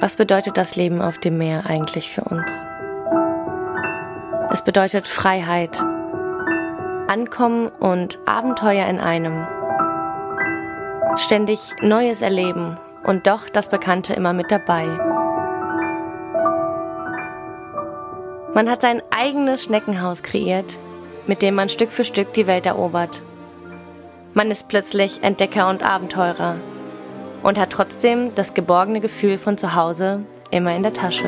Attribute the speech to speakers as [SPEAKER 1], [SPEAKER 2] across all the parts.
[SPEAKER 1] Was bedeutet das Leben auf dem Meer eigentlich für uns? Es bedeutet Freiheit, Ankommen und Abenteuer in einem. Ständig Neues erleben und doch das Bekannte immer mit dabei. Man hat sein eigenes Schneckenhaus kreiert, mit dem man Stück für Stück die Welt erobert. Man ist plötzlich Entdecker und Abenteurer und hat trotzdem das geborgene Gefühl von zu Hause immer in der Tasche.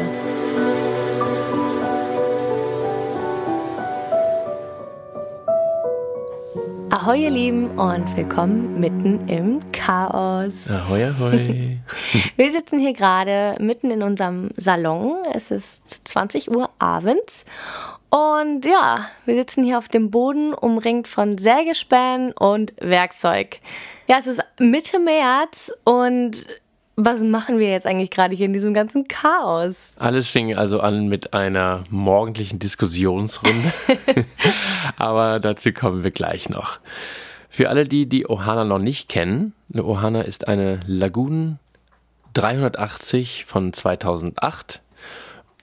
[SPEAKER 1] Ahoi ihr Lieben und willkommen mitten im Chaos.
[SPEAKER 2] Ahoi, ahoi.
[SPEAKER 1] Wir sitzen hier gerade mitten in unserem Salon. Es ist 20 Uhr abends und ja, wir sitzen hier auf dem Boden, umringt von Sägespänen und Werkzeug. Ja, es ist Mitte März und was machen wir jetzt eigentlich gerade hier in diesem ganzen Chaos?
[SPEAKER 2] Alles fing also an mit einer morgendlichen Diskussionsrunde. Aber dazu kommen wir gleich noch. Für alle, die die Ohana noch nicht kennen, eine Ohana ist eine Lagoon 380 von 2008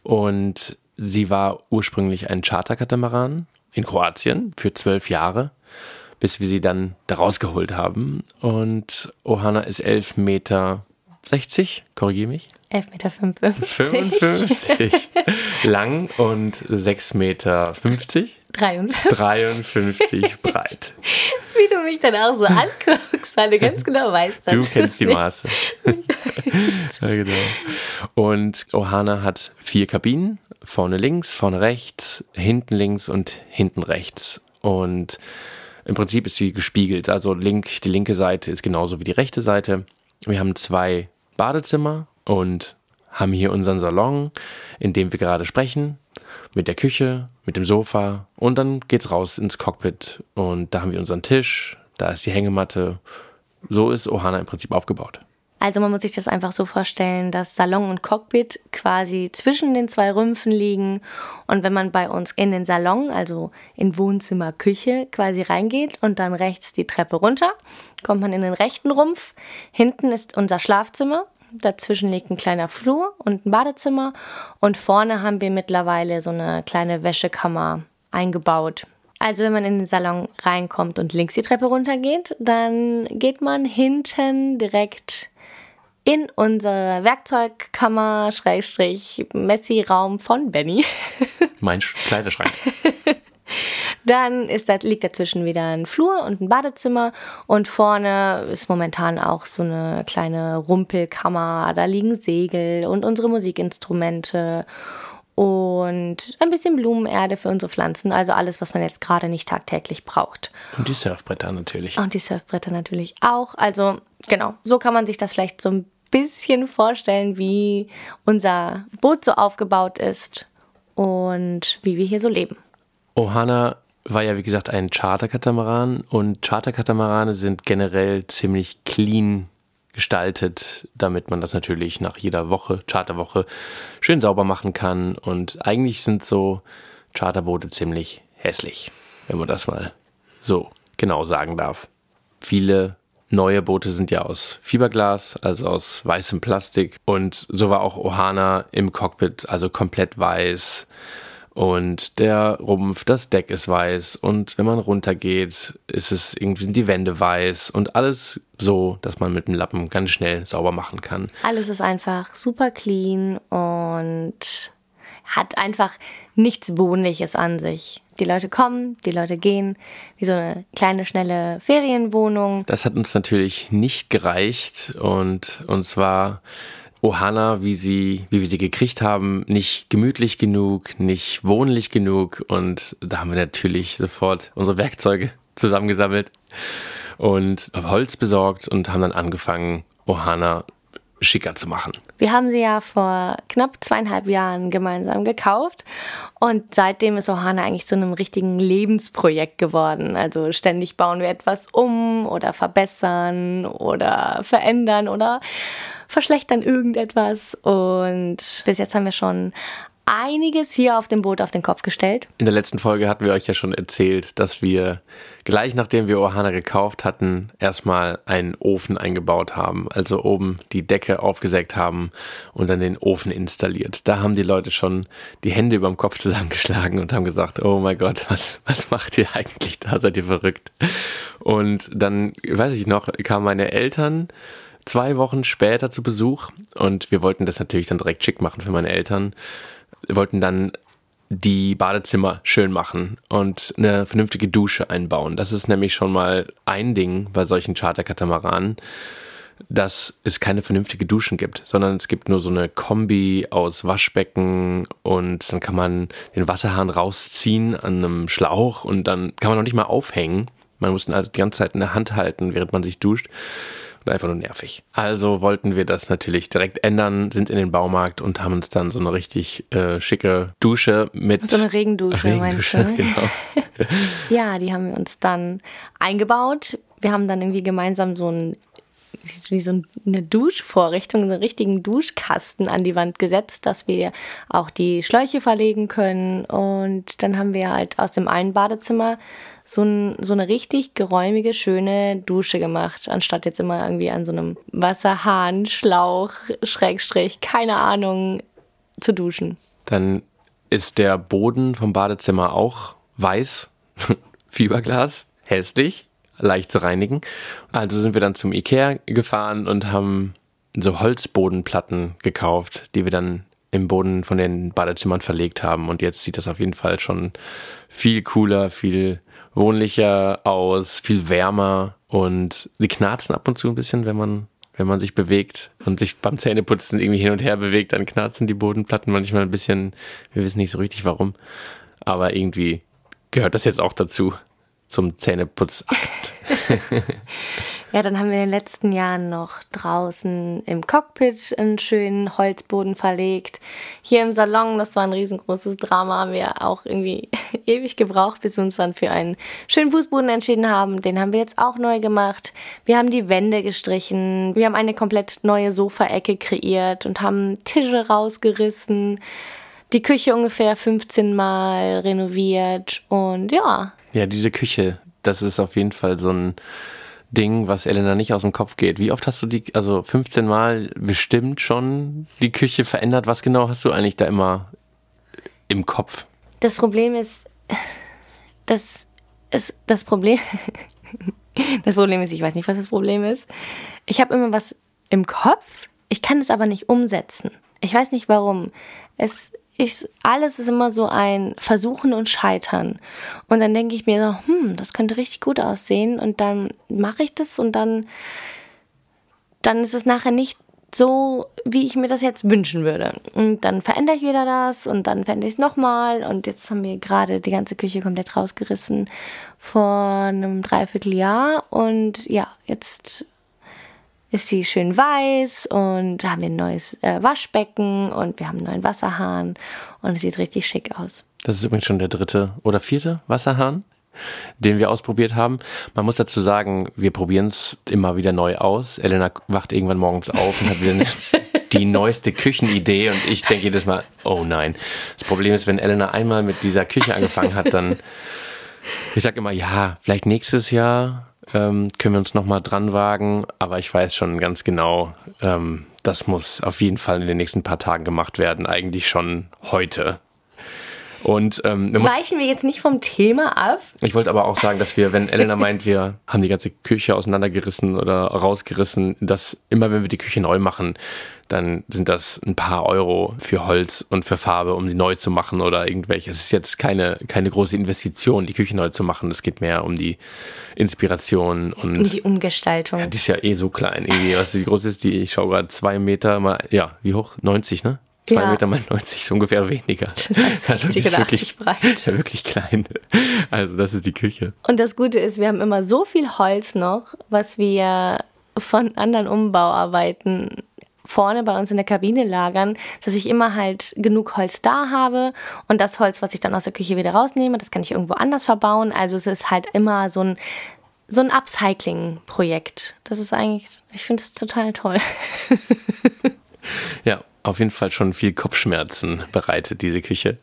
[SPEAKER 2] und sie war ursprünglich ein Charterkatamaran in Kroatien für zwölf Jahre, bis wir sie dann da rausgeholt haben. Und Ohana ist elf Meter 60, korrigiere mich.
[SPEAKER 1] 11,55 Meter.
[SPEAKER 2] 55 lang und 6,50 Meter 53, 53 breit.
[SPEAKER 1] Wie du mich dann auch so anguckst, weil du ganz genau weißt, dass
[SPEAKER 2] Du kennst die Maße. ja, genau. Und Ohana hat vier Kabinen, vorne links, vorne rechts, hinten links und hinten rechts. Und im Prinzip ist sie gespiegelt. Also link, die linke Seite ist genauso wie die rechte Seite. Wir haben zwei Badezimmer und haben hier unseren Salon, in dem wir gerade sprechen, mit der Küche, mit dem Sofa und dann geht's raus ins Cockpit und da haben wir unseren Tisch, da ist die Hängematte. So ist Ohana im Prinzip aufgebaut.
[SPEAKER 1] Also man muss sich das einfach so vorstellen, dass Salon und Cockpit quasi zwischen den zwei Rümpfen liegen. Und wenn man bei uns in den Salon, also in Wohnzimmer, Küche quasi reingeht und dann rechts die Treppe runter, kommt man in den rechten Rumpf. Hinten ist unser Schlafzimmer. Dazwischen liegt ein kleiner Flur und ein Badezimmer. Und vorne haben wir mittlerweile so eine kleine Wäschekammer eingebaut. Also wenn man in den Salon reinkommt und links die Treppe runtergeht, dann geht man hinten direkt in unsere Werkzeugkammer, Schrägstrich, Messi-Raum von Benny.
[SPEAKER 2] Mein Kleiderschrank.
[SPEAKER 1] Dann ist, da, liegt dazwischen wieder ein Flur und ein Badezimmer und vorne ist momentan auch so eine kleine Rumpelkammer. Da liegen Segel und unsere Musikinstrumente und ein bisschen Blumenerde für unsere Pflanzen. Also alles, was man jetzt gerade nicht tagtäglich braucht.
[SPEAKER 2] Und die Surfbretter natürlich.
[SPEAKER 1] Und die Surfbretter natürlich auch. Also genau, so kann man sich das vielleicht so ein bisschen vorstellen, wie unser Boot so aufgebaut ist und wie wir hier so leben.
[SPEAKER 2] Ohana war ja wie gesagt ein Charterkatamaran und Charterkatamarane sind generell ziemlich clean gestaltet, damit man das natürlich nach jeder Woche, Charterwoche, schön sauber machen kann. Und eigentlich sind so Charterboote ziemlich hässlich, wenn man das mal so genau sagen darf. Viele Neue Boote sind ja aus Fiberglas, also aus weißem Plastik. Und so war auch Ohana im Cockpit, also komplett weiß. Und der Rumpf, das Deck ist weiß. Und wenn man runtergeht, ist es irgendwie sind die Wände weiß. Und alles so, dass man mit dem Lappen ganz schnell sauber machen kann.
[SPEAKER 1] Alles ist einfach super clean und hat einfach nichts Wohnliches an sich. Die Leute kommen, die Leute gehen, wie so eine kleine, schnelle Ferienwohnung.
[SPEAKER 2] Das hat uns natürlich nicht gereicht und uns war Ohana, wie sie, wie wir sie gekriegt haben, nicht gemütlich genug, nicht wohnlich genug und da haben wir natürlich sofort unsere Werkzeuge zusammengesammelt und Holz besorgt und haben dann angefangen, Ohana schicker zu machen.
[SPEAKER 1] Wir haben sie ja vor knapp zweieinhalb Jahren gemeinsam gekauft und seitdem ist Ohana eigentlich zu einem richtigen Lebensprojekt geworden. Also ständig bauen wir etwas um oder verbessern oder verändern oder verschlechtern irgendetwas und bis jetzt haben wir schon einiges hier auf dem Boot auf den Kopf gestellt.
[SPEAKER 2] In der letzten Folge hatten wir euch ja schon erzählt, dass wir gleich nachdem wir Ohana gekauft hatten, erstmal einen Ofen eingebaut haben. Also oben die Decke aufgesägt haben und dann den Ofen installiert. Da haben die Leute schon die Hände über dem Kopf zusammengeschlagen und haben gesagt, oh mein Gott, was, was macht ihr eigentlich da? Seid ihr verrückt? Und dann, weiß ich noch, kamen meine Eltern zwei Wochen später zu Besuch und wir wollten das natürlich dann direkt schick machen für meine Eltern. Wir wollten dann die Badezimmer schön machen und eine vernünftige Dusche einbauen. Das ist nämlich schon mal ein Ding bei solchen Charterkatamaranen, dass es keine vernünftige Duschen gibt, sondern es gibt nur so eine Kombi aus Waschbecken und dann kann man den Wasserhahn rausziehen an einem Schlauch und dann kann man noch nicht mal aufhängen. Man muss ihn also die ganze Zeit in der Hand halten, während man sich duscht und einfach nur nervig. Also wollten wir das natürlich direkt ändern, sind in den Baumarkt und haben uns dann so eine richtig äh, schicke Dusche mit.
[SPEAKER 1] So eine Regendusche, Regendusche meinst du? Genau. ja, die haben wir uns dann eingebaut. Wir haben dann irgendwie gemeinsam so ein wie so eine Duschvorrichtung, einen richtigen Duschkasten an die Wand gesetzt, dass wir auch die Schläuche verlegen können. Und dann haben wir halt aus dem einen Badezimmer so, ein, so eine richtig geräumige, schöne Dusche gemacht, anstatt jetzt immer irgendwie an so einem Wasserhahn, Schlauch, Schrägstrich, keine Ahnung, zu duschen.
[SPEAKER 2] Dann ist der Boden vom Badezimmer auch weiß, Fiberglas, hässlich, leicht zu reinigen. Also sind wir dann zum Ikea gefahren und haben so Holzbodenplatten gekauft, die wir dann im Boden von den Badezimmern verlegt haben. Und jetzt sieht das auf jeden Fall schon viel cooler, viel wohnlicher aus, viel wärmer und die knarzen ab und zu ein bisschen, wenn man wenn man sich bewegt und sich beim Zähneputzen irgendwie hin und her bewegt, dann knarzen die Bodenplatten manchmal ein bisschen. Wir wissen nicht so richtig warum, aber irgendwie gehört das jetzt auch dazu zum Zähneputzakt.
[SPEAKER 1] Ja, dann haben wir in den letzten Jahren noch draußen im Cockpit einen schönen Holzboden verlegt. Hier im Salon, das war ein riesengroßes Drama, haben wir auch irgendwie ewig gebraucht, bis wir uns dann für einen schönen Fußboden entschieden haben. Den haben wir jetzt auch neu gemacht. Wir haben die Wände gestrichen. Wir haben eine komplett neue Sofaecke kreiert und haben Tische rausgerissen. Die Küche ungefähr 15 Mal renoviert und ja.
[SPEAKER 2] Ja, diese Küche, das ist auf jeden Fall so ein Ding, was Elena nicht aus dem Kopf geht. Wie oft hast du die, also 15 Mal bestimmt schon die Küche verändert? Was genau hast du eigentlich da immer im Kopf?
[SPEAKER 1] Das Problem ist, das ist das Problem. Das Problem ist, ich weiß nicht, was das Problem ist. Ich habe immer was im Kopf, ich kann es aber nicht umsetzen. Ich weiß nicht warum. Es ich, alles ist immer so ein Versuchen und Scheitern. Und dann denke ich mir so, hm, das könnte richtig gut aussehen. Und dann mache ich das und dann, dann ist es nachher nicht so, wie ich mir das jetzt wünschen würde. Und dann verändere ich wieder das und dann verändere ich es nochmal. Und jetzt haben wir gerade die ganze Küche komplett rausgerissen vor einem Dreivierteljahr. Und ja, jetzt ist sie schön weiß und haben wir ein neues äh, Waschbecken und wir haben einen neuen Wasserhahn und es sieht richtig schick aus.
[SPEAKER 2] Das ist übrigens schon der dritte oder vierte Wasserhahn, den wir ausprobiert haben. Man muss dazu sagen, wir probieren es immer wieder neu aus. Elena wacht irgendwann morgens auf und hat wieder die neueste Küchenidee und ich denke jedes Mal, oh nein. Das Problem ist, wenn Elena einmal mit dieser Küche angefangen hat, dann ich sag immer, ja, vielleicht nächstes Jahr ähm, können wir uns nochmal dran wagen, aber ich weiß schon ganz genau, ähm, das muss auf jeden Fall in den nächsten paar Tagen gemacht werden, eigentlich schon heute. Und ähm,
[SPEAKER 1] weichen wir jetzt nicht vom Thema ab.
[SPEAKER 2] Ich wollte aber auch sagen, dass wir, wenn Elena meint, wir haben die ganze Küche auseinandergerissen oder rausgerissen, dass immer wenn wir die Küche neu machen, dann sind das ein paar Euro für Holz und für Farbe, um sie neu zu machen oder irgendwelche. Es ist jetzt keine, keine große Investition, die Küche neu zu machen. Es geht mehr um die Inspiration und
[SPEAKER 1] um die Umgestaltung.
[SPEAKER 2] Ja, die ist ja eh so klein. Irgendwie. Was, wie groß ist die? Ich schaue gerade zwei Meter mal, ja, wie hoch? 90, ne? Zwei ja. Meter mal 90 ist ungefähr weniger.
[SPEAKER 1] also die ist wirklich, breit.
[SPEAKER 2] Ja, wirklich klein. Also das ist die Küche.
[SPEAKER 1] Und das Gute ist, wir haben immer so viel Holz noch, was wir von anderen Umbauarbeiten vorne bei uns in der Kabine lagern, dass ich immer halt genug Holz da habe und das Holz, was ich dann aus der Küche wieder rausnehme, das kann ich irgendwo anders verbauen. Also es ist halt immer so ein so ein Upcycling-Projekt. Das ist eigentlich, ich finde es total toll.
[SPEAKER 2] ja, auf jeden Fall schon viel Kopfschmerzen bereitet, diese Küche.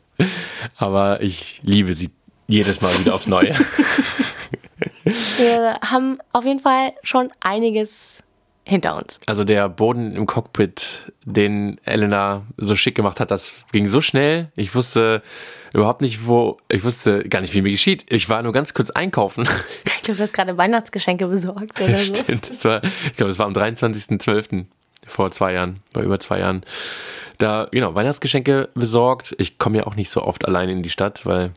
[SPEAKER 2] Aber ich liebe sie jedes Mal wieder aufs Neue.
[SPEAKER 1] Wir haben auf jeden Fall schon einiges hinter uns.
[SPEAKER 2] Also der Boden im Cockpit, den Elena so schick gemacht hat, das ging so schnell. Ich wusste überhaupt nicht, wo, ich wusste gar nicht, wie mir geschieht. Ich war nur ganz kurz einkaufen.
[SPEAKER 1] Ich glaube, du hast gerade Weihnachtsgeschenke besorgt oder so.
[SPEAKER 2] Stimmt, das war, ich glaube, es war am 23.12. vor zwei Jahren, vor über zwei Jahren. Da, genau, Weihnachtsgeschenke besorgt. Ich komme ja auch nicht so oft allein in die Stadt, weil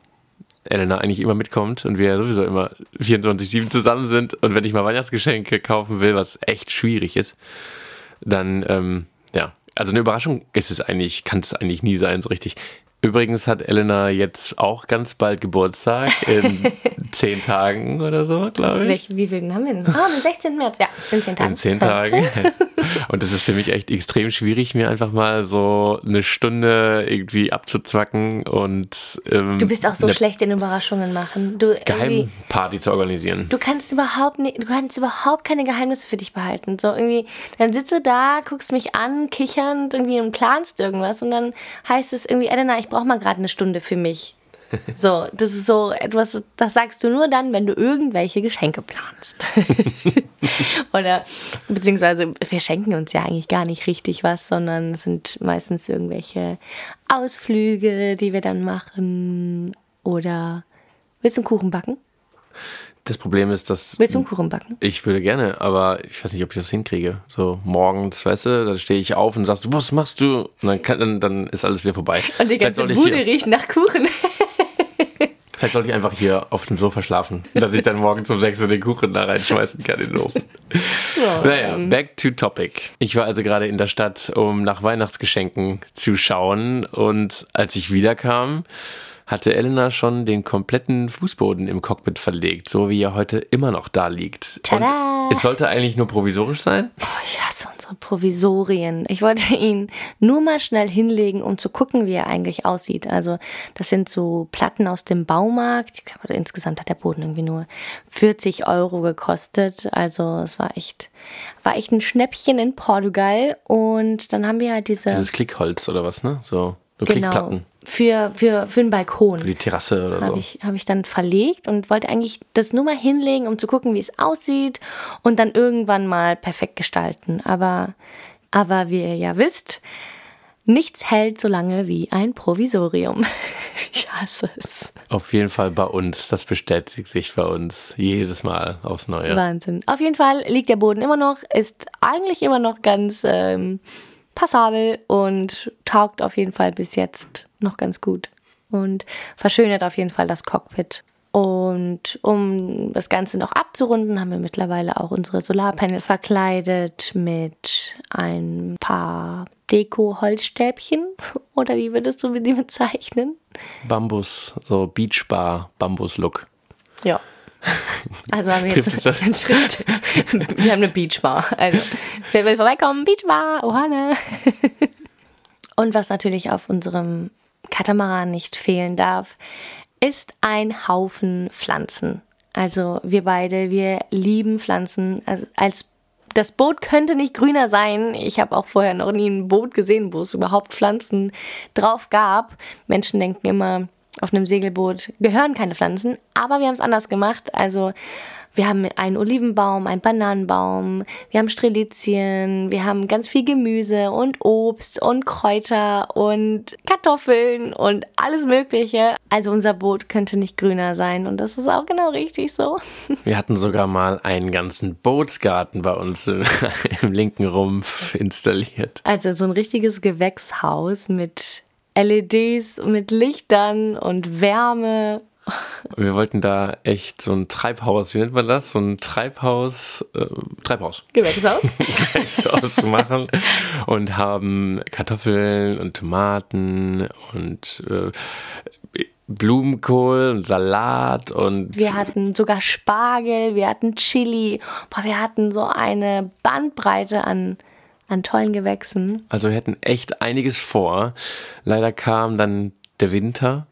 [SPEAKER 2] Elena eigentlich immer mitkommt und wir ja sowieso immer 24-7 zusammen sind und wenn ich mal Weihnachtsgeschenke kaufen will, was echt schwierig ist, dann, ähm, ja, also eine Überraschung ist es eigentlich, kann es eigentlich nie sein, so richtig. Übrigens hat Elena jetzt auch ganz bald Geburtstag in zehn Tagen oder so, glaube ich.
[SPEAKER 1] Wie viel haben wir denn? Ah, am 16. März, ja, in zehn Tagen.
[SPEAKER 2] In zehn Tagen. Und es ist für mich echt extrem schwierig, mir einfach mal so eine Stunde irgendwie abzuzwacken und ähm,
[SPEAKER 1] Du bist auch so schlecht in Überraschungen machen. Du
[SPEAKER 2] Geheimparty zu organisieren.
[SPEAKER 1] Du kannst überhaupt nicht, du kannst überhaupt keine Geheimnisse für dich behalten. So irgendwie, dann sitzt du da, guckst mich an, kichernd irgendwie und planst irgendwas und dann heißt es irgendwie, Elena, ich brauche mal gerade eine Stunde für mich. So, das ist so etwas, das sagst du nur dann, wenn du irgendwelche Geschenke planst. Oder beziehungsweise wir schenken uns ja eigentlich gar nicht richtig was, sondern es sind meistens irgendwelche Ausflüge, die wir dann machen. Oder willst du einen Kuchen backen?
[SPEAKER 2] Das Problem ist, dass
[SPEAKER 1] Willst du einen Kuchen backen?
[SPEAKER 2] ich würde gerne, aber ich weiß nicht, ob ich das hinkriege. So morgens, weißt du, dann stehe ich auf und sagst, du, was machst du? Und dann, kann, dann, dann ist alles wieder vorbei.
[SPEAKER 1] Und die ganze Bude
[SPEAKER 2] hier-
[SPEAKER 1] riecht nach Kuchen.
[SPEAKER 2] Vielleicht sollte ich einfach hier auf dem Sofa schlafen, dass ich dann morgens um 6 Uhr den Kuchen da reinschmeißen kann in den Ofen. Naja, back to topic. Ich war also gerade in der Stadt, um nach Weihnachtsgeschenken zu schauen und als ich wiederkam, hatte Elena schon den kompletten Fußboden im Cockpit verlegt, so wie er heute immer noch da liegt.
[SPEAKER 1] Tada!
[SPEAKER 2] Und es sollte eigentlich nur provisorisch sein.
[SPEAKER 1] Oh, ich hasse unsere Provisorien. Ich wollte ihn nur mal schnell hinlegen, um zu gucken, wie er eigentlich aussieht. Also, das sind so Platten aus dem Baumarkt. Ich glaube, insgesamt hat der Boden irgendwie nur 40 Euro gekostet. Also, es war echt, war echt ein Schnäppchen in Portugal. Und dann haben wir halt diese,
[SPEAKER 2] Dieses Klickholz oder was, ne? So, so
[SPEAKER 1] genau,
[SPEAKER 2] Klickplatten
[SPEAKER 1] für, für, für einen Balkon.
[SPEAKER 2] für die Terrasse oder so.
[SPEAKER 1] habe ich, hab ich dann verlegt und wollte eigentlich das nur mal hinlegen, um zu gucken, wie es aussieht und dann irgendwann mal perfekt gestalten. Aber, aber wie ihr ja wisst, nichts hält so lange wie ein Provisorium. Ich hasse es.
[SPEAKER 2] Auf jeden Fall bei uns. Das bestätigt sich bei uns jedes Mal aufs Neue.
[SPEAKER 1] Wahnsinn. Auf jeden Fall liegt der Boden immer noch, ist eigentlich immer noch ganz ähm, passabel und taugt auf jeden Fall bis jetzt noch ganz gut und verschönert auf jeden Fall das Cockpit. Und um das Ganze noch abzurunden, haben wir mittlerweile auch unsere Solarpanel verkleidet mit ein paar Deko-Holzstäbchen. Oder wie würdest du die bezeichnen?
[SPEAKER 2] Bambus, so Beachbar, Bambus-Look.
[SPEAKER 1] Ja. Also haben wir jetzt einen Schritt. Wir haben eine Beachbar. Also, wer will vorbeikommen? Beachbar, Ohana. Und was natürlich auf unserem Katamaran nicht fehlen darf, ist ein Haufen Pflanzen. Also wir beide, wir lieben Pflanzen. Also als das Boot könnte nicht grüner sein. Ich habe auch vorher noch nie ein Boot gesehen, wo es überhaupt Pflanzen drauf gab. Menschen denken immer, auf einem Segelboot gehören keine Pflanzen, aber wir haben es anders gemacht. Also wir haben einen Olivenbaum, einen Bananenbaum, wir haben Strelizien, wir haben ganz viel Gemüse und Obst und Kräuter und Kartoffeln und alles Mögliche. Also unser Boot könnte nicht grüner sein und das ist auch genau richtig so.
[SPEAKER 2] Wir hatten sogar mal einen ganzen Bootsgarten bei uns im, im linken Rumpf installiert.
[SPEAKER 1] Also so ein richtiges Gewächshaus mit LEDs, mit Lichtern und Wärme.
[SPEAKER 2] Wir wollten da echt so ein Treibhaus, wie nennt man das? So ein Treibhaus, äh, Treibhaus.
[SPEAKER 1] Gewächshaus?
[SPEAKER 2] Gewächshaus machen und haben Kartoffeln und Tomaten und äh, Blumenkohl und Salat und
[SPEAKER 1] Wir hatten sogar Spargel, wir hatten Chili, boah, wir hatten so eine Bandbreite an, an tollen Gewächsen.
[SPEAKER 2] also wir hatten echt einiges vor. Leider kam dann der Winter.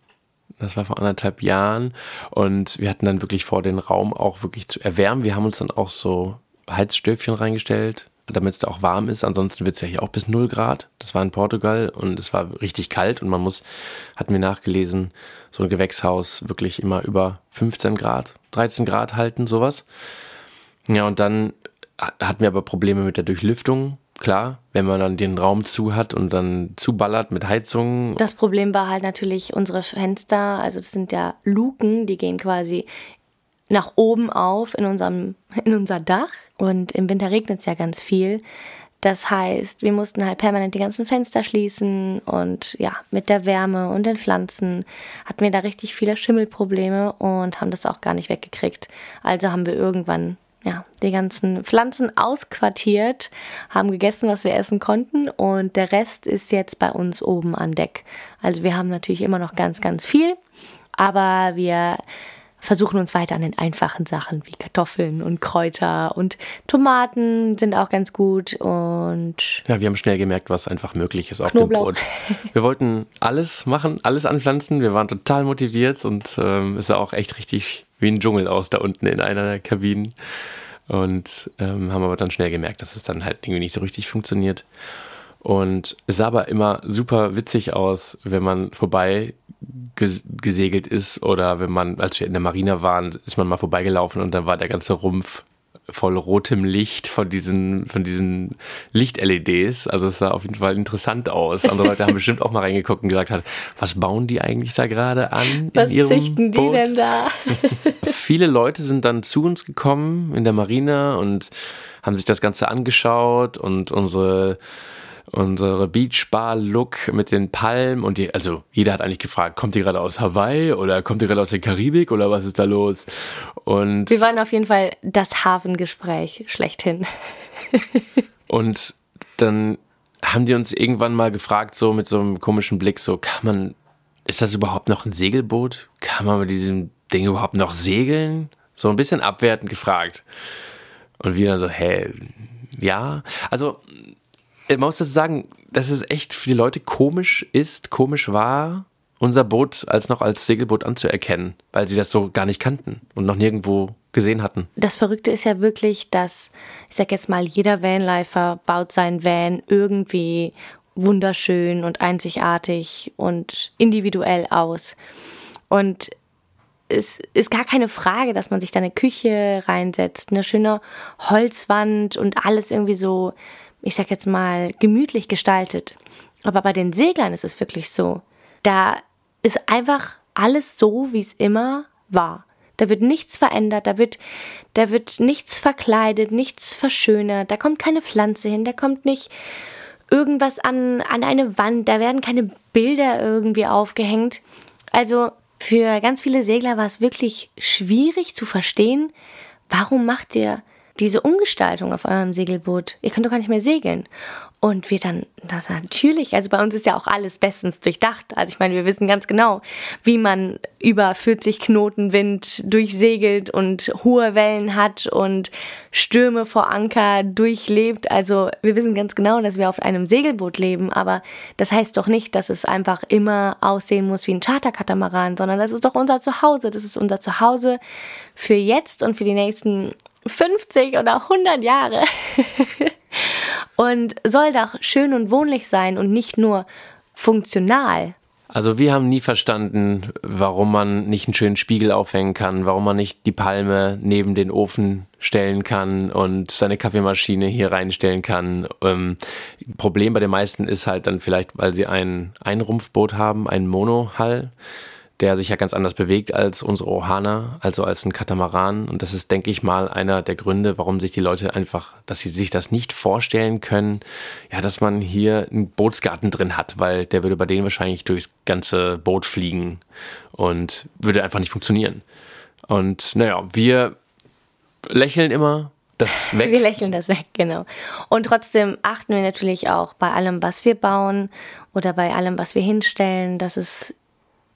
[SPEAKER 2] Das war vor anderthalb Jahren und wir hatten dann wirklich vor, den Raum auch wirklich zu erwärmen. Wir haben uns dann auch so Heizstöfchen reingestellt damit es da auch warm ist. Ansonsten wird es ja hier auch bis 0 Grad. Das war in Portugal und es war richtig kalt und man muss, hatten wir nachgelesen, so ein Gewächshaus wirklich immer über 15 Grad, 13 Grad halten, sowas. Ja, und dann hatten wir aber Probleme mit der Durchlüftung. Klar, wenn man dann den Raum zu hat und dann zuballert mit Heizungen.
[SPEAKER 1] Das Problem war halt natürlich unsere Fenster, also das sind ja Luken, die gehen quasi nach oben auf in unserem in unser Dach und im Winter regnet es ja ganz viel. Das heißt, wir mussten halt permanent die ganzen Fenster schließen und ja, mit der Wärme und den Pflanzen hatten wir da richtig viele Schimmelprobleme und haben das auch gar nicht weggekriegt. Also haben wir irgendwann ja, die ganzen Pflanzen ausquartiert, haben gegessen, was wir essen konnten und der Rest ist jetzt bei uns oben an Deck. Also wir haben natürlich immer noch ganz, ganz viel, aber wir versuchen uns weiter an den einfachen Sachen wie Kartoffeln und Kräuter und Tomaten sind auch ganz gut und
[SPEAKER 2] ja, wir haben schnell gemerkt, was einfach möglich ist auf Knoblauch. dem Boot. Wir wollten alles machen, alles anpflanzen. Wir waren total motiviert und ähm, es sah auch echt richtig wie ein Dschungel aus da unten in einer der Kabinen und ähm, haben aber dann schnell gemerkt, dass es dann halt irgendwie nicht so richtig funktioniert. Und es sah aber immer super witzig aus, wenn man vorbei gesegelt ist oder wenn man, als wir in der Marina waren, ist man mal vorbeigelaufen und dann war der ganze Rumpf voll rotem Licht von diesen, von diesen Licht-LEDs. Also es sah auf jeden Fall interessant aus. Andere Leute haben bestimmt auch mal reingeguckt und gesagt, was bauen die eigentlich da gerade an?
[SPEAKER 1] Was züchten die Boot? denn da?
[SPEAKER 2] Viele Leute sind dann zu uns gekommen in der Marina und haben sich das Ganze angeschaut und unsere unsere Beachbar-Look mit den Palmen und die, also jeder hat eigentlich gefragt, kommt die gerade aus Hawaii oder kommt die gerade aus der Karibik oder was ist da los? Und
[SPEAKER 1] wir waren auf jeden Fall das Hafengespräch schlechthin.
[SPEAKER 2] und dann haben die uns irgendwann mal gefragt, so mit so einem komischen Blick, so kann man, ist das überhaupt noch ein Segelboot? Kann man mit diesem Ding überhaupt noch segeln? So ein bisschen abwertend gefragt. Und wir dann so, hä, ja. Also man muss dazu sagen, dass es echt für die Leute komisch ist, komisch war, unser Boot als noch als Segelboot anzuerkennen, weil sie das so gar nicht kannten und noch nirgendwo gesehen hatten.
[SPEAKER 1] Das Verrückte ist ja wirklich, dass, ich sag jetzt mal, jeder Vanlifer baut sein Van irgendwie wunderschön und einzigartig und individuell aus. Und es ist gar keine Frage, dass man sich da eine Küche reinsetzt, eine schöne Holzwand und alles irgendwie so ich sag jetzt mal, gemütlich gestaltet. Aber bei den Seglern ist es wirklich so. Da ist einfach alles so, wie es immer war. Da wird nichts verändert, da wird, da wird nichts verkleidet, nichts verschönert, da kommt keine Pflanze hin, da kommt nicht irgendwas an, an eine Wand, da werden keine Bilder irgendwie aufgehängt. Also für ganz viele Segler war es wirklich schwierig zu verstehen, warum macht ihr diese Umgestaltung auf eurem Segelboot, ihr könnt doch gar nicht mehr segeln. Und wir dann, das natürlich, also bei uns ist ja auch alles bestens durchdacht. Also ich meine, wir wissen ganz genau, wie man über 40 Knoten Wind durchsegelt und hohe Wellen hat und Stürme vor Anker durchlebt. Also wir wissen ganz genau, dass wir auf einem Segelboot leben, aber das heißt doch nicht, dass es einfach immer aussehen muss wie ein Charterkatamaran, sondern das ist doch unser Zuhause. Das ist unser Zuhause für jetzt und für die nächsten 50 oder 100 Jahre und soll doch schön und wohnlich sein und nicht nur funktional.
[SPEAKER 2] Also wir haben nie verstanden, warum man nicht einen schönen Spiegel aufhängen kann, warum man nicht die Palme neben den Ofen stellen kann und seine Kaffeemaschine hier reinstellen kann. Ähm, Problem bei den meisten ist halt dann vielleicht, weil sie ein Einrumpfboot haben, ein Monohull der sich ja ganz anders bewegt als unsere Ohana, also als ein Katamaran. Und das ist, denke ich mal, einer der Gründe, warum sich die Leute einfach, dass sie sich das nicht vorstellen können, ja, dass man hier einen Bootsgarten drin hat, weil der würde bei denen wahrscheinlich durchs ganze Boot fliegen und würde einfach nicht funktionieren. Und naja, wir lächeln immer, das weg.
[SPEAKER 1] Wir lächeln das weg, genau. Und trotzdem achten wir natürlich auch bei allem, was wir bauen oder bei allem, was wir hinstellen, dass es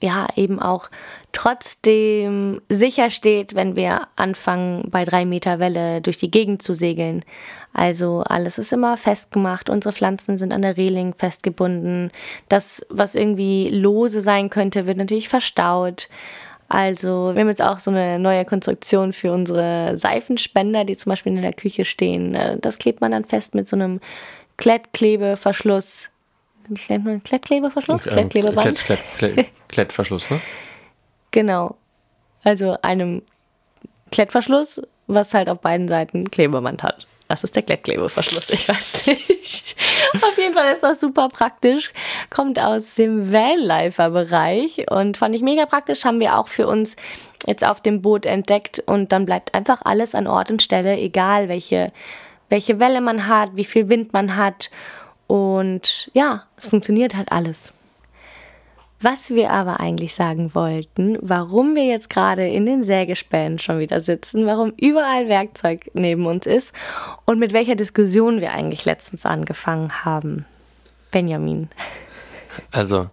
[SPEAKER 1] ja eben auch trotzdem sicher steht, wenn wir anfangen, bei drei Meter Welle durch die Gegend zu segeln. Also alles ist immer festgemacht, unsere Pflanzen sind an der Reling festgebunden. Das, was irgendwie lose sein könnte, wird natürlich verstaut. Also wir haben jetzt auch so eine neue Konstruktion für unsere Seifenspender, die zum Beispiel in der Küche stehen. Äh, das klebt man dann fest mit so einem Klettklebeverschluss. Nennt man Klettklebeverschluss?
[SPEAKER 2] Ähm,
[SPEAKER 1] Klettklebeband?
[SPEAKER 2] Klett, Klett, Klett, Klettverschluss, ne?
[SPEAKER 1] Genau. Also einem Klettverschluss, was halt auf beiden Seiten Klebeband hat. Das ist der Klettklebeverschluss, ich weiß nicht. auf jeden Fall ist das super praktisch. Kommt aus dem Vanlifer-Bereich und fand ich mega praktisch. Haben wir auch für uns jetzt auf dem Boot entdeckt und dann bleibt einfach alles an Ort und Stelle, egal welche, welche Welle man hat, wie viel Wind man hat. Und ja, es funktioniert halt alles. Was wir aber eigentlich sagen wollten, warum wir jetzt gerade in den Sägespänen schon wieder sitzen, warum überall Werkzeug neben uns ist und mit welcher Diskussion wir eigentlich letztens angefangen haben. Benjamin.
[SPEAKER 2] Also,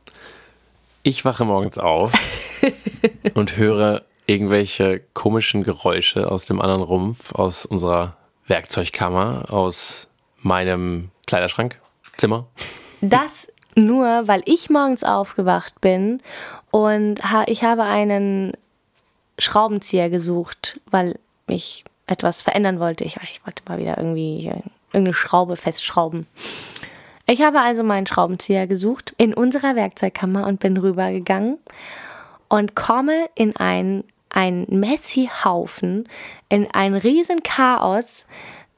[SPEAKER 2] ich wache morgens auf und höre irgendwelche komischen Geräusche aus dem anderen Rumpf, aus unserer Werkzeugkammer, aus meinem Kleiderschrank, Zimmer.
[SPEAKER 1] Das nur, weil ich morgens aufgewacht bin und ich habe einen Schraubenzieher gesucht, weil ich etwas verändern wollte. Ich, ich wollte mal wieder irgendwie irgendeine Schraube festschrauben. Ich habe also meinen Schraubenzieher gesucht in unserer Werkzeugkammer und bin rübergegangen und komme in ein, ein messy Haufen, in ein riesen Chaos.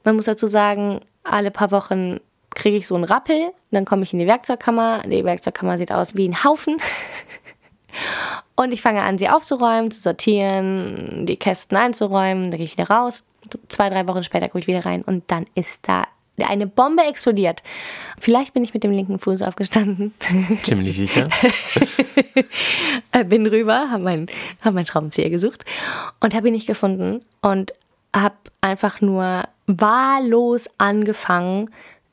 [SPEAKER 1] Man muss dazu sagen, alle paar Wochen kriege ich so einen Rappel, dann komme ich in die Werkzeugkammer. Die Werkzeugkammer sieht aus wie ein Haufen. Und ich fange an, sie aufzuräumen, zu sortieren, die Kästen einzuräumen, dann gehe ich wieder raus. Zwei, drei Wochen später gucke ich wieder rein und dann ist da eine Bombe explodiert. Vielleicht bin ich mit dem linken Fuß aufgestanden.
[SPEAKER 2] Ziemlich sicher.
[SPEAKER 1] bin rüber, habe meinen hab mein Schraubenzieher gesucht und habe ihn nicht gefunden und habe einfach nur wahllos angefangen,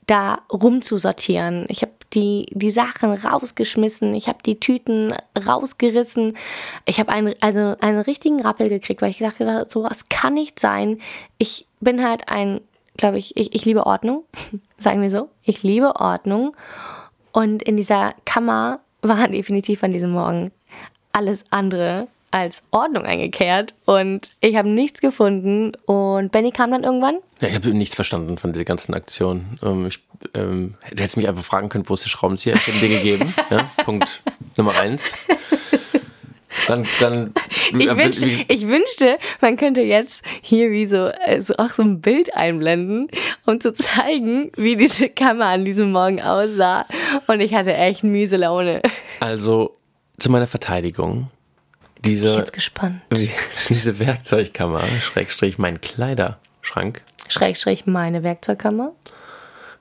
[SPEAKER 1] da rumzusortieren. Ich habe die, die Sachen rausgeschmissen, ich habe die Tüten rausgerissen. Ich habe einen, also einen richtigen Rappel gekriegt, weil ich gedacht habe, sowas kann nicht sein. Ich bin halt ein, glaube ich, ich, ich liebe Ordnung, sagen wir so. Ich liebe Ordnung. Und in dieser Kammer war definitiv an diesem Morgen alles andere als Ordnung eingekehrt und ich habe nichts gefunden und Benny kam dann irgendwann.
[SPEAKER 2] Ja, ich habe nichts verstanden von dieser ganzen Aktion. Ähm, ich, ähm, du hättest mich einfach fragen können, wo ist der Schraubenzieher? Ich hätte dir gegeben. Ja, Punkt Nummer eins. Dann, dann,
[SPEAKER 1] ich, wünschte, ich wünschte, man könnte jetzt hier wie so also auch so ein Bild einblenden, um zu zeigen, wie diese Kammer an diesem Morgen aussah. Und ich hatte echt miese Laune.
[SPEAKER 2] Also zu meiner Verteidigung diese,
[SPEAKER 1] ich bin jetzt gespannt.
[SPEAKER 2] Diese Werkzeugkammer, Schrägstrich mein Kleiderschrank.
[SPEAKER 1] Schrägstrich meine Werkzeugkammer.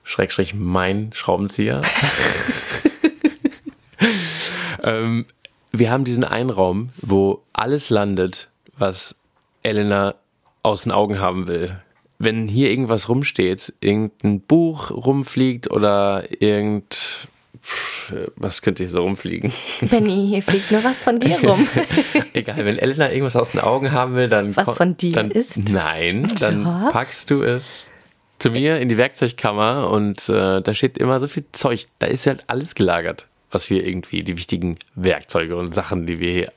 [SPEAKER 2] Schrägstrich mein Schraubenzieher. ähm, wir haben diesen Einraum, wo alles landet, was Elena aus den Augen haben will. Wenn hier irgendwas rumsteht, irgendein Buch rumfliegt oder irgend was könnte hier so rumfliegen?
[SPEAKER 1] Benny, hier fliegt nur was von dir rum.
[SPEAKER 2] Egal, wenn Elena irgendwas aus den Augen haben will, dann.
[SPEAKER 1] Was von dir
[SPEAKER 2] dann,
[SPEAKER 1] ist?
[SPEAKER 2] Nein, dann Doch. packst du es zu mir in die Werkzeugkammer und äh, da steht immer so viel Zeug. Da ist halt alles gelagert, was wir irgendwie, die wichtigen Werkzeuge und Sachen, die wir hier,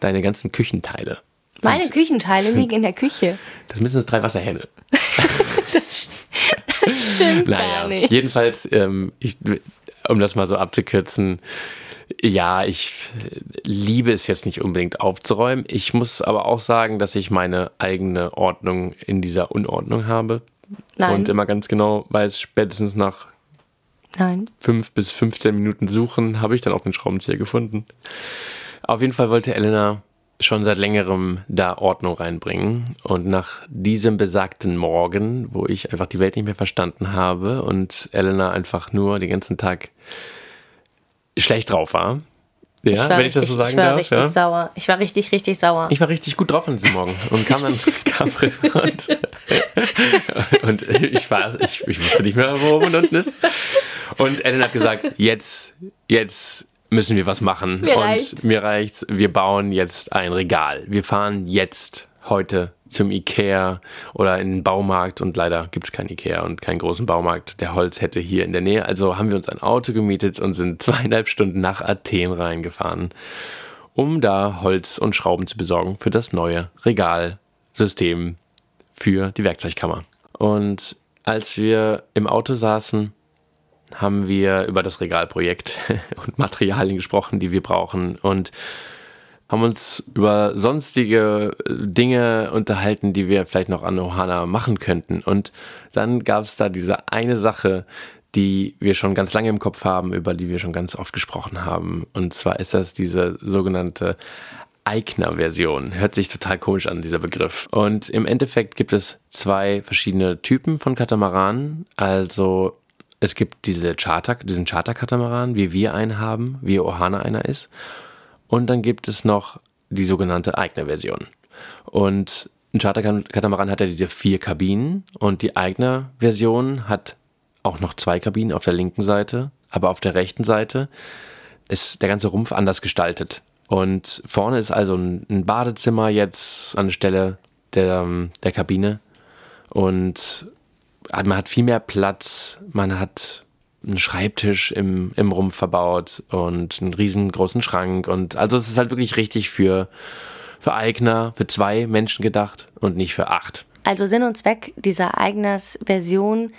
[SPEAKER 2] deine ganzen Küchenteile.
[SPEAKER 1] Meine und Küchenteile liegen in der Küche.
[SPEAKER 2] Das müssen es drei Wasserhähne.
[SPEAKER 1] das, das stimmt naja, gar nicht.
[SPEAKER 2] Jedenfalls, ähm, ich, um das mal so abzukürzen, ja, ich liebe es jetzt nicht unbedingt aufzuräumen. Ich muss aber auch sagen, dass ich meine eigene Ordnung in dieser Unordnung habe. Nein. Und immer ganz genau weiß, spätestens nach
[SPEAKER 1] Nein.
[SPEAKER 2] fünf bis 15 Minuten Suchen habe ich dann auch den Schraubenzieher gefunden. Auf jeden Fall wollte Elena schon seit längerem da Ordnung reinbringen. Und nach diesem besagten Morgen, wo ich einfach die Welt nicht mehr verstanden habe und Elena einfach nur den ganzen Tag schlecht drauf war. Ja,
[SPEAKER 1] ich
[SPEAKER 2] wenn
[SPEAKER 1] richtig,
[SPEAKER 2] ich das so sagen
[SPEAKER 1] ich war
[SPEAKER 2] darf.
[SPEAKER 1] Richtig
[SPEAKER 2] ja.
[SPEAKER 1] sauer. Ich war richtig, richtig sauer.
[SPEAKER 2] Ich war richtig gut drauf an diesem Morgen und kam dann kam und, und ich war, ich, ich wusste nicht mehr, wo oben und unten ist. Und Ellen hat gesagt, jetzt, jetzt müssen wir was machen.
[SPEAKER 1] Mir
[SPEAKER 2] und
[SPEAKER 1] reicht's.
[SPEAKER 2] mir reicht's. Wir bauen jetzt ein Regal. Wir fahren jetzt heute zum Ikea oder in den Baumarkt und leider gibt's keinen Ikea und keinen großen Baumarkt, der Holz hätte hier in der Nähe. Also haben wir uns ein Auto gemietet und sind zweieinhalb Stunden nach Athen reingefahren, um da Holz und Schrauben zu besorgen für das neue Regalsystem für die Werkzeugkammer. Und als wir im Auto saßen, haben wir über das Regalprojekt und Materialien gesprochen, die wir brauchen und haben uns über sonstige Dinge unterhalten, die wir vielleicht noch an Ohana machen könnten. Und dann gab es da diese eine Sache, die wir schon ganz lange im Kopf haben, über die wir schon ganz oft gesprochen haben. Und zwar ist das diese sogenannte Eigner-Version. Hört sich total komisch an, dieser Begriff. Und im Endeffekt gibt es zwei verschiedene Typen von Katamaranen. Also es gibt diese Charter, diesen Charter-Katamaran, wie wir einen haben, wie Ohana einer ist. Und dann gibt es noch die sogenannte Eigner-Version. Und ein Charter-Katamaran hat ja diese vier Kabinen und die Eigner-Version hat auch noch zwei Kabinen auf der linken Seite, aber auf der rechten Seite ist der ganze Rumpf anders gestaltet. Und vorne ist also ein, Badezimmer jetzt anstelle der, der Kabine. Und man hat viel mehr Platz, man hat einen Schreibtisch im, im Rumpf verbaut und einen riesengroßen Schrank. Und also es ist halt wirklich richtig für, für Eigner, für zwei Menschen gedacht und nicht für acht.
[SPEAKER 1] Also Sinn und Zweck dieser Eigners-Version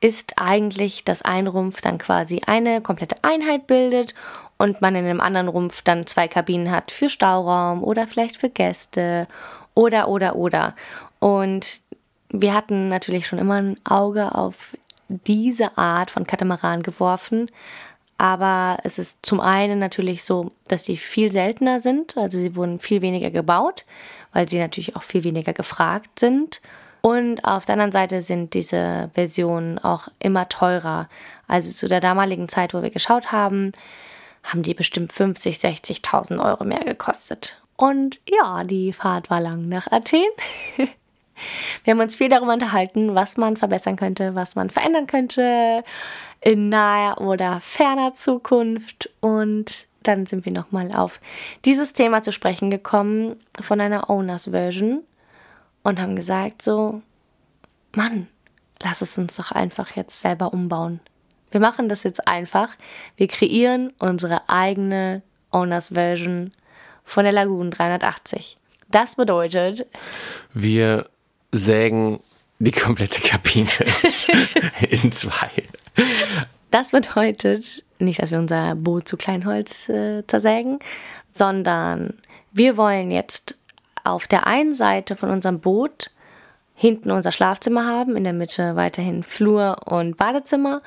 [SPEAKER 1] ist eigentlich, dass ein Rumpf dann quasi eine komplette Einheit bildet und man in einem anderen Rumpf dann zwei Kabinen hat für Stauraum oder vielleicht für Gäste oder oder oder. Und wir hatten natürlich schon immer ein Auge auf diese Art von Katamaran geworfen, aber es ist zum einen natürlich so, dass sie viel seltener sind, also sie wurden viel weniger gebaut, weil sie natürlich auch viel weniger gefragt sind und auf der anderen Seite sind diese Versionen auch immer teurer. Also zu der damaligen Zeit, wo wir geschaut haben, haben die bestimmt 50, 60.000 Euro mehr gekostet. Und ja, die Fahrt war lang nach Athen. Wir haben uns viel darüber unterhalten, was man verbessern könnte, was man verändern könnte in naher oder ferner Zukunft. Und dann sind wir nochmal auf dieses Thema zu sprechen gekommen von einer Owners Version und haben gesagt so, Mann, lass es uns doch einfach jetzt selber umbauen. Wir machen das jetzt einfach. Wir kreieren unsere eigene Owners Version von der Lagoon 380. Das bedeutet,
[SPEAKER 2] wir sägen die komplette Kabine in zwei.
[SPEAKER 1] Das bedeutet nicht, dass wir unser Boot zu Kleinholz äh, zersägen, sondern wir wollen jetzt auf der einen Seite von unserem Boot hinten unser Schlafzimmer haben, in der Mitte weiterhin Flur und Badezimmer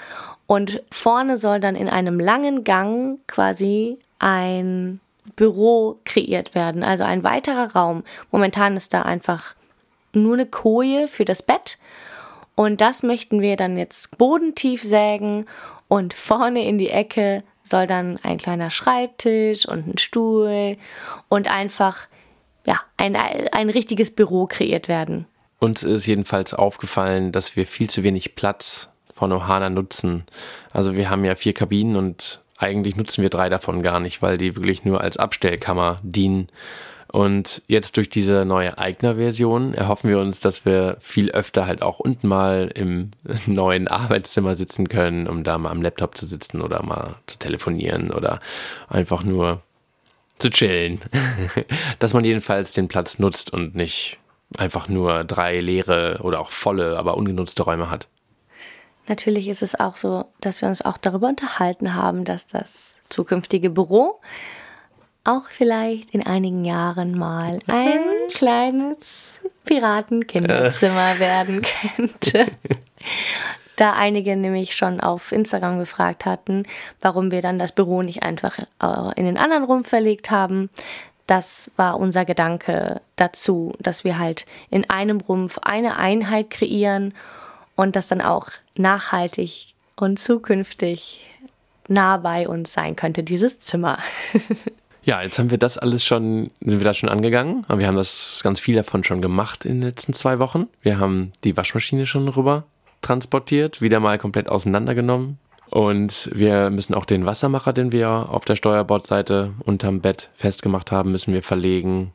[SPEAKER 1] und vorne soll dann in einem langen Gang quasi ein Büro kreiert werden, also ein weiterer Raum. Momentan ist da einfach nur eine Koje für das Bett und das möchten wir dann jetzt bodentief sägen und vorne in die Ecke soll dann ein kleiner Schreibtisch und ein Stuhl und einfach ja, ein, ein richtiges Büro kreiert werden.
[SPEAKER 2] Uns ist jedenfalls aufgefallen, dass wir viel zu wenig Platz von Ohana nutzen. Also wir haben ja vier Kabinen und eigentlich nutzen wir drei davon gar nicht, weil die wirklich nur als Abstellkammer dienen. Und jetzt durch diese neue Eigner-Version erhoffen wir uns, dass wir viel öfter halt auch unten mal im neuen Arbeitszimmer sitzen können, um da mal am Laptop zu sitzen oder mal zu telefonieren oder einfach nur zu chillen. Dass man jedenfalls den Platz nutzt und nicht einfach nur drei leere oder auch volle, aber ungenutzte Räume hat.
[SPEAKER 1] Natürlich ist es auch so, dass wir uns auch darüber unterhalten haben, dass das zukünftige Büro auch vielleicht in einigen Jahren mal ein kleines Piratenkinderzimmer werden könnte da einige nämlich schon auf Instagram gefragt hatten, warum wir dann das Büro nicht einfach äh, in den anderen Raum verlegt haben. Das war unser Gedanke dazu, dass wir halt in einem Rumpf eine Einheit kreieren und das dann auch nachhaltig und zukünftig nah bei uns sein könnte, dieses Zimmer.
[SPEAKER 2] Ja, jetzt haben wir das alles schon, sind wir da schon angegangen. Wir haben das ganz viel davon schon gemacht in den letzten zwei Wochen. Wir haben die Waschmaschine schon rüber transportiert, wieder mal komplett auseinandergenommen. Und wir müssen auch den Wassermacher, den wir auf der Steuerbordseite unterm Bett festgemacht haben, müssen wir verlegen.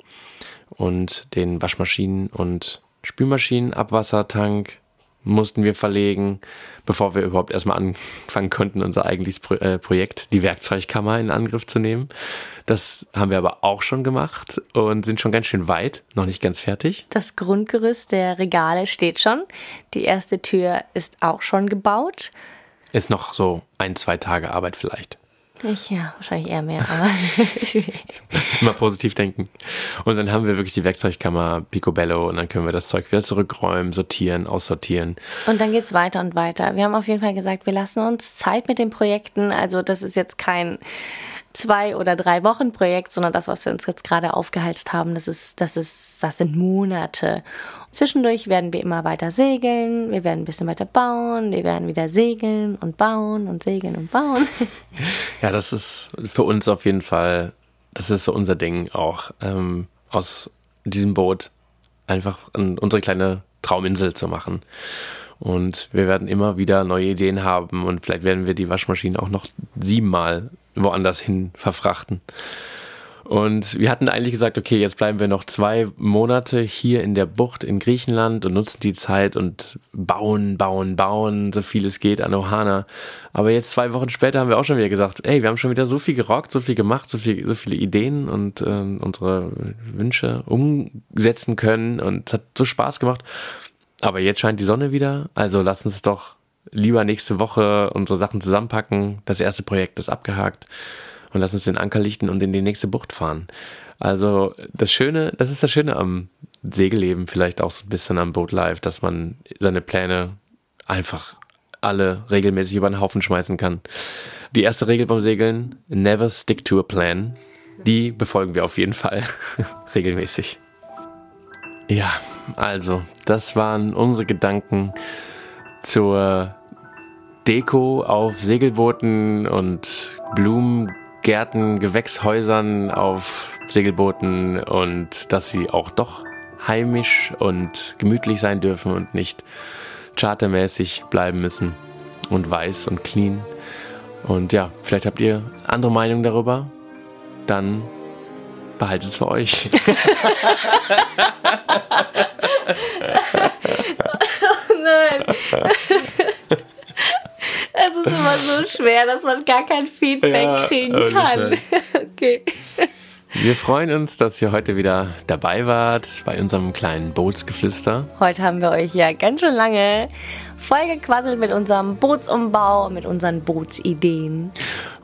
[SPEAKER 2] Und den Waschmaschinen- und Spülmaschinenabwassertank mussten wir verlegen, bevor wir überhaupt erstmal anfangen konnten, unser eigentliches Pro äh, Projekt, die Werkzeugkammer, in Angriff zu nehmen. Das haben wir aber auch schon gemacht und sind schon ganz schön weit, noch nicht ganz fertig.
[SPEAKER 1] Das Grundgerüst der Regale steht schon. Die erste Tür ist auch schon gebaut.
[SPEAKER 2] Ist noch so ein, zwei Tage Arbeit vielleicht.
[SPEAKER 1] Ich ja, wahrscheinlich eher mehr, aber.
[SPEAKER 2] Immer positiv denken. Und dann haben wir wirklich die Werkzeugkammer Picobello und dann können wir das Zeug wieder zurückräumen, sortieren, aussortieren.
[SPEAKER 1] Und dann geht's weiter und weiter. Wir haben auf jeden Fall gesagt, wir lassen uns Zeit mit den Projekten. Also das ist jetzt kein zwei oder drei Wochen Projekt, sondern das, was wir uns jetzt gerade aufgehalst haben, das ist, das ist, das sind Monate. Zwischendurch werden wir immer weiter segeln, wir werden ein bisschen weiter bauen, wir werden wieder segeln und bauen und segeln und bauen.
[SPEAKER 2] Ja, das ist für uns auf jeden Fall, das ist so unser Ding auch, ähm, aus diesem Boot einfach unsere kleine Trauminsel zu machen. Und wir werden immer wieder neue Ideen haben und vielleicht werden wir die Waschmaschine auch noch siebenmal woanders hin verfrachten. Und wir hatten eigentlich gesagt, okay, jetzt bleiben wir noch zwei Monate hier in der Bucht in Griechenland und nutzen die Zeit und bauen, bauen, bauen, so viel es geht an Ohana. Aber jetzt zwei Wochen später haben wir auch schon wieder gesagt, ey, wir haben schon wieder so viel gerockt, so viel gemacht, so viel, so viele Ideen und äh, unsere Wünsche umsetzen können und es hat so Spaß gemacht. Aber jetzt scheint die Sonne wieder, also lass uns doch lieber nächste Woche unsere Sachen zusammenpacken. Das erste Projekt ist abgehakt und lass uns den Anker lichten und in die nächste Bucht fahren. Also das Schöne, das ist das Schöne am Segelleben, vielleicht auch so ein bisschen am Boat Life, dass man seine Pläne einfach alle regelmäßig über den Haufen schmeißen kann. Die erste Regel beim Segeln, never stick to a plan. Die befolgen wir auf jeden Fall regelmäßig. Ja, also, das waren unsere Gedanken zur Deko auf Segelbooten und Blumengärten, Gewächshäusern auf Segelbooten und dass sie auch doch heimisch und gemütlich sein dürfen und nicht chartermäßig bleiben müssen und weiß und clean. Und ja, vielleicht habt ihr andere Meinungen darüber. Dann behaltet es für euch.
[SPEAKER 1] Es ist immer so schwer, dass man gar kein Feedback ja, kriegen kann. okay.
[SPEAKER 2] Wir freuen uns, dass ihr heute wieder dabei wart bei unserem kleinen Bootsgeflüster.
[SPEAKER 1] Heute haben wir euch ja ganz schön lange vollgequasselt mit unserem Bootsumbau, mit unseren Bootsideen.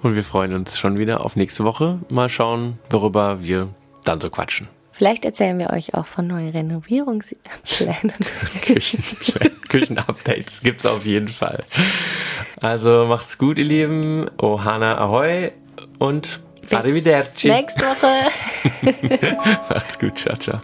[SPEAKER 2] Und wir freuen uns schon wieder auf nächste Woche. Mal schauen, worüber wir dann so quatschen.
[SPEAKER 1] Vielleicht erzählen wir euch auch von neuen Renovierungsplänen.
[SPEAKER 2] Küchen, Küchenupdates gibt's auf jeden Fall. Also macht's gut, ihr Lieben. Ohana Ahoi und Bis Arrivederci.
[SPEAKER 1] Nächste Woche.
[SPEAKER 2] macht's gut. Ciao, ciao.